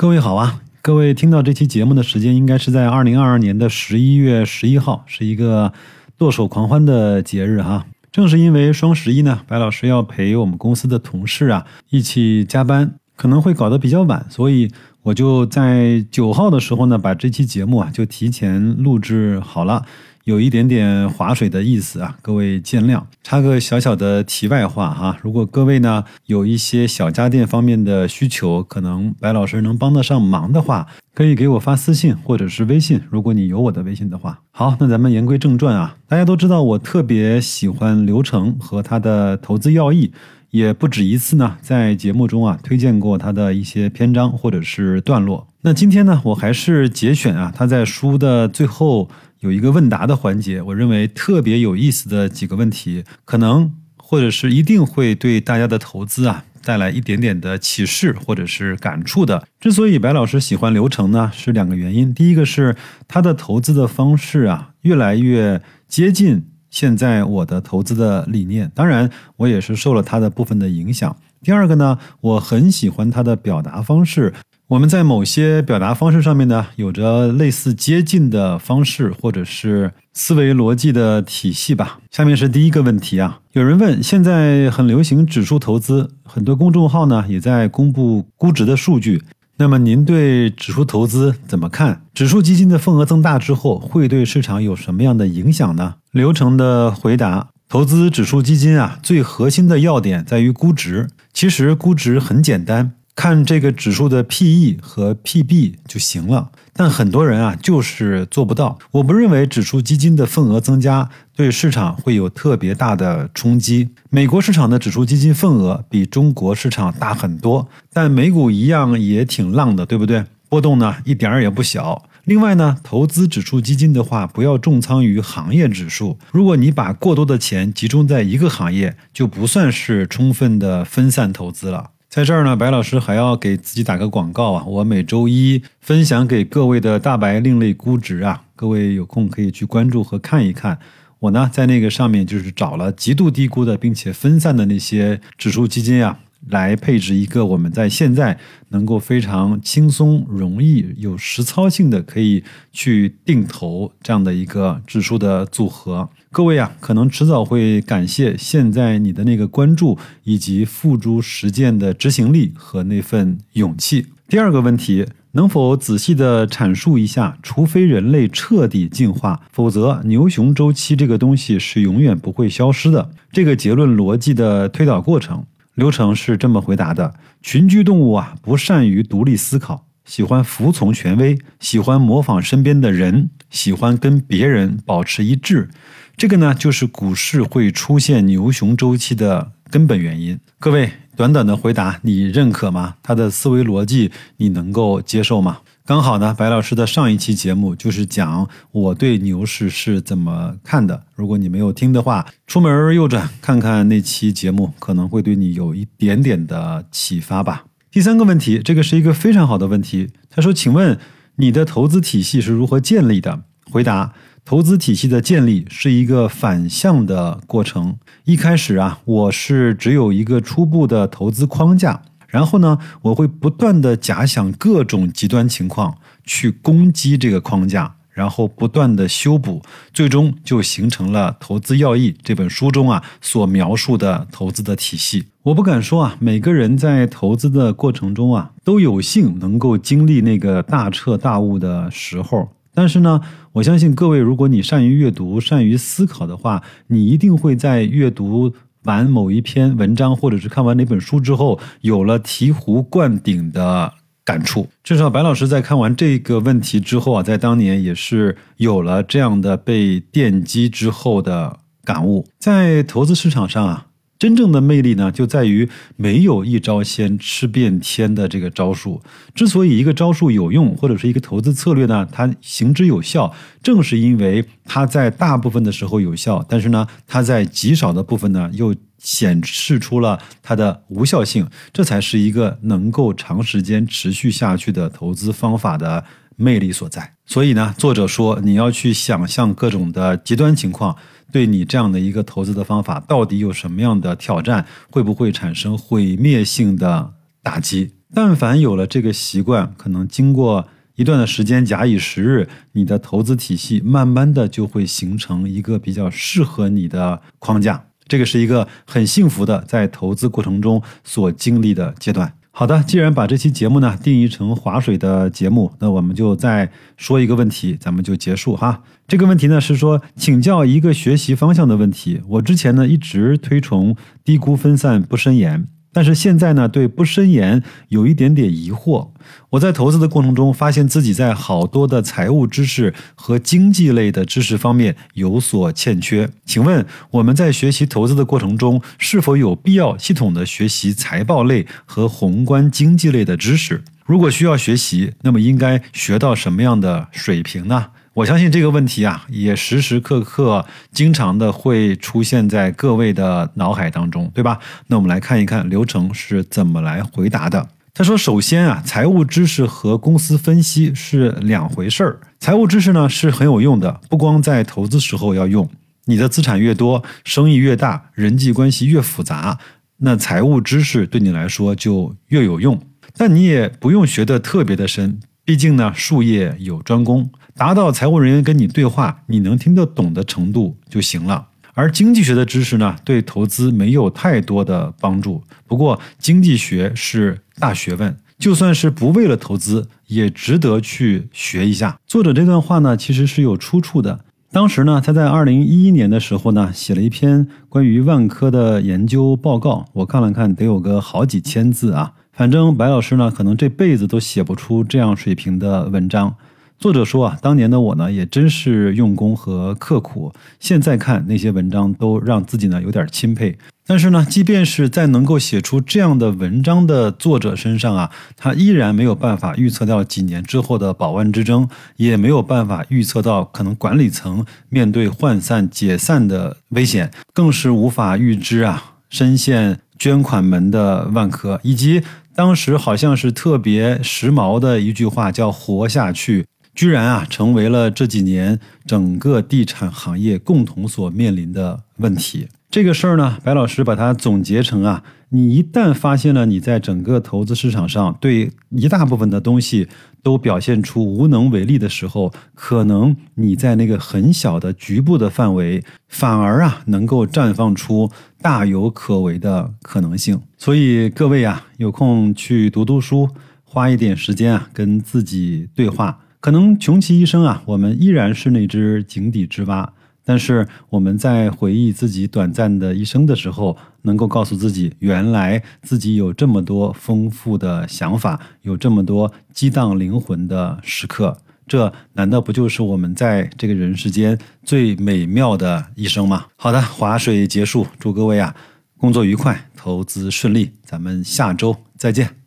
各位好啊！各位听到这期节目的时间应该是在二零二二年的十一月十一号，是一个剁手狂欢的节日哈。正是因为双十一呢，白老师要陪我们公司的同事啊一起加班，可能会搞得比较晚，所以我就在九号的时候呢，把这期节目啊就提前录制好了。有一点点划水的意思啊，各位见谅。插个小小的题外话哈，如果各位呢有一些小家电方面的需求，可能白老师能帮得上忙的话，可以给我发私信或者是微信。如果你有我的微信的话，好，那咱们言归正传啊。大家都知道我特别喜欢流程和它的投资要义。也不止一次呢，在节目中啊推荐过他的一些篇章或者是段落。那今天呢，我还是节选啊他在书的最后有一个问答的环节，我认为特别有意思的几个问题，可能或者是一定会对大家的投资啊带来一点点的启示或者是感触的。之所以白老师喜欢流程呢，是两个原因。第一个是他的投资的方式啊越来越接近。现在我的投资的理念，当然我也是受了他的部分的影响。第二个呢，我很喜欢他的表达方式。我们在某些表达方式上面呢，有着类似接近的方式，或者是思维逻辑的体系吧。下面是第一个问题啊，有人问：现在很流行指数投资，很多公众号呢也在公布估值的数据。那么您对指数投资怎么看？指数基金的份额增大之后，会对市场有什么样的影响呢？流程的回答：投资指数基金啊，最核心的要点在于估值。其实估值很简单。看这个指数的 P/E 和 P/B 就行了，但很多人啊就是做不到。我不认为指数基金的份额增加对市场会有特别大的冲击。美国市场的指数基金份额比中国市场大很多，但美股一样也挺浪的，对不对？波动呢一点儿也不小。另外呢，投资指数基金的话，不要重仓于行业指数。如果你把过多的钱集中在一个行业，就不算是充分的分散投资了。在这儿呢，白老师还要给自己打个广告啊！我每周一分享给各位的大白另类估值啊，各位有空可以去关注和看一看。我呢，在那个上面就是找了极度低估的，并且分散的那些指数基金啊。来配置一个我们在现在能够非常轻松、容易、有实操性的可以去定投这样的一个指数的组合。各位啊，可能迟早会感谢现在你的那个关注以及付诸实践的执行力和那份勇气。第二个问题，能否仔细的阐述一下？除非人类彻底进化，否则牛熊周期这个东西是永远不会消失的。这个结论逻辑的推导过程。流程是这么回答的：群居动物啊，不善于独立思考，喜欢服从权威，喜欢模仿身边的人，喜欢跟别人保持一致。这个呢，就是股市会出现牛熊周期的根本原因。各位，短短的回答，你认可吗？他的思维逻辑，你能够接受吗？刚好呢，白老师的上一期节目就是讲我对牛市是怎么看的。如果你没有听的话，出门右转看看那期节目，可能会对你有一点点的启发吧。第三个问题，这个是一个非常好的问题。他说：“请问你的投资体系是如何建立的？”回答：投资体系的建立是一个反向的过程。一开始啊，我是只有一个初步的投资框架。然后呢，我会不断的假想各种极端情况，去攻击这个框架，然后不断的修补，最终就形成了《投资要义》这本书中啊所描述的投资的体系。我不敢说啊，每个人在投资的过程中啊都有幸能够经历那个大彻大悟的时候，但是呢，我相信各位，如果你善于阅读、善于思考的话，你一定会在阅读。完某一篇文章，或者是看完哪本书之后，有了醍醐灌顶的感触。至少白老师在看完这个问题之后啊，在当年也是有了这样的被电击之后的感悟。在投资市场上啊。真正的魅力呢，就在于没有一招鲜吃遍天的这个招数。之所以一个招数有用，或者是一个投资策略呢，它行之有效，正是因为它在大部分的时候有效，但是呢，它在极少的部分呢，又显示出了它的无效性。这才是一个能够长时间持续下去的投资方法的魅力所在。所以呢，作者说你要去想象各种的极端情况。对你这样的一个投资的方法，到底有什么样的挑战？会不会产生毁灭性的打击？但凡有了这个习惯，可能经过一段的时间，假以时日，你的投资体系慢慢的就会形成一个比较适合你的框架。这个是一个很幸福的在投资过程中所经历的阶段。好的，既然把这期节目呢定义成划水的节目，那我们就再说一个问题，咱们就结束哈。这个问题呢是说，请教一个学习方向的问题。我之前呢一直推崇低估分散不深研。但是现在呢，对不深研有一点点疑惑。我在投资的过程中，发现自己在好多的财务知识和经济类的知识方面有所欠缺。请问我们在学习投资的过程中，是否有必要系统的学习财报类和宏观经济类的知识？如果需要学习，那么应该学到什么样的水平呢？我相信这个问题啊，也时时刻刻、经常的会出现在各位的脑海当中，对吧？那我们来看一看流程是怎么来回答的。他说：“首先啊，财务知识和公司分析是两回事儿。财务知识呢是很有用的，不光在投资时候要用。你的资产越多，生意越大，人际关系越复杂，那财务知识对你来说就越有用。但你也不用学得特别的深，毕竟呢，术业有专攻。”达到财务人员跟你对话，你能听得懂的程度就行了。而经济学的知识呢，对投资没有太多的帮助。不过，经济学是大学问，就算是不为了投资，也值得去学一下。作者这段话呢，其实是有出处的。当时呢，他在二零一一年的时候呢，写了一篇关于万科的研究报告。我看了看，得有个好几千字啊。反正白老师呢，可能这辈子都写不出这样水平的文章。作者说啊，当年的我呢，也真是用功和刻苦。现在看那些文章，都让自己呢有点钦佩。但是呢，即便是在能够写出这样的文章的作者身上啊，他依然没有办法预测到几年之后的保万之争，也没有办法预测到可能管理层面对涣散解散的危险，更是无法预知啊深陷捐款门的万科，以及当时好像是特别时髦的一句话叫“活下去”。居然啊，成为了这几年整个地产行业共同所面临的问题。这个事儿呢，白老师把它总结成啊，你一旦发现了你在整个投资市场上对一大部分的东西都表现出无能为力的时候，可能你在那个很小的局部的范围，反而啊能够绽放出大有可为的可能性。所以各位啊，有空去读读书，花一点时间啊，跟自己对话。可能穷其一生啊，我们依然是那只井底之蛙。但是我们在回忆自己短暂的一生的时候，能够告诉自己，原来自己有这么多丰富的想法，有这么多激荡灵魂的时刻。这难道不就是我们在这个人世间最美妙的一生吗？好的，划水结束，祝各位啊工作愉快，投资顺利，咱们下周再见。